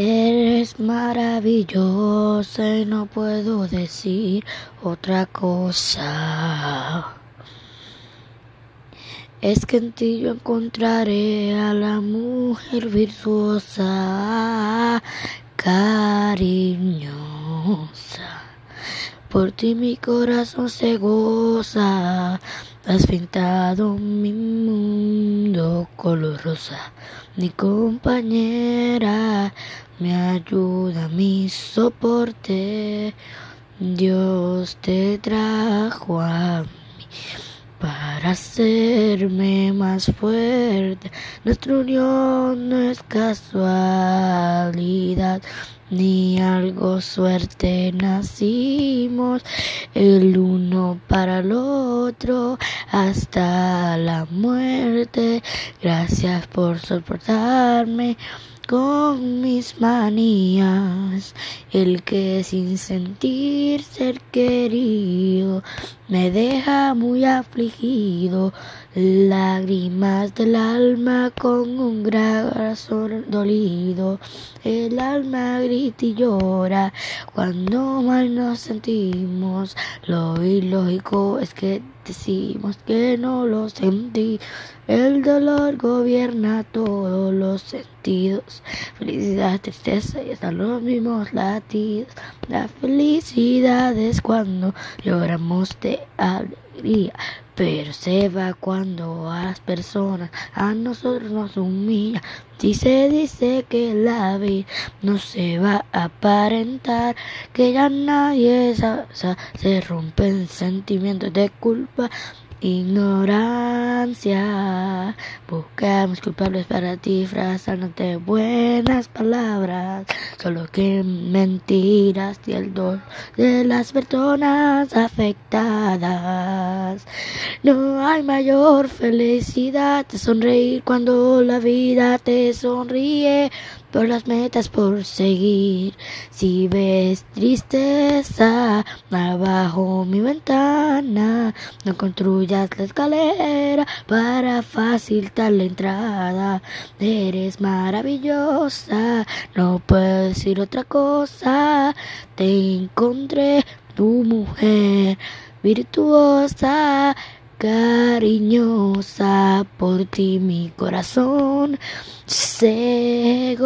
Eres maravillosa y no puedo decir otra cosa. Es que en ti yo encontraré a la mujer virtuosa, cariñosa. Por ti mi corazón se goza, has pintado mi mundo color rosa. Mi compañera me ayuda, mi soporte. Dios te trajo a mí para hacerme más fuerte. Nuestra unión no es casualidad ni algo suerte. Nacimos el uno para el otro hasta la muerte. Gracias por soportarme con mis manías, el que sin sentir ser querido me deja muy afligido, lágrimas del alma con un gran corazón dolido, el alma y llora cuando mal nos sentimos, lo ilógico es que decimos que no lo sentí. El dolor gobierna todos los sentidos. Felicidad, tristeza y hasta los mismos latidos. La felicidad es cuando lloramos de alegría. Va cuando a las personas, a nosotros nos humilla. Si se dice que la vida no se va a aparentar, que ya nadie sabe, se rompen sentimientos de culpa Buscamos culpables para disfrazándote buenas palabras, solo que mentiras y el dolor de las personas afectadas. No hay mayor felicidad de sonreír cuando la vida te sonríe por las metas por seguir. Si ves tristeza abajo mi ventana, no construyas la escalera para facilitar la entrada. Eres maravillosa, no puedo decir otra cosa. Te encontré tu mujer virtuosa cariñosa por ti mi corazón se.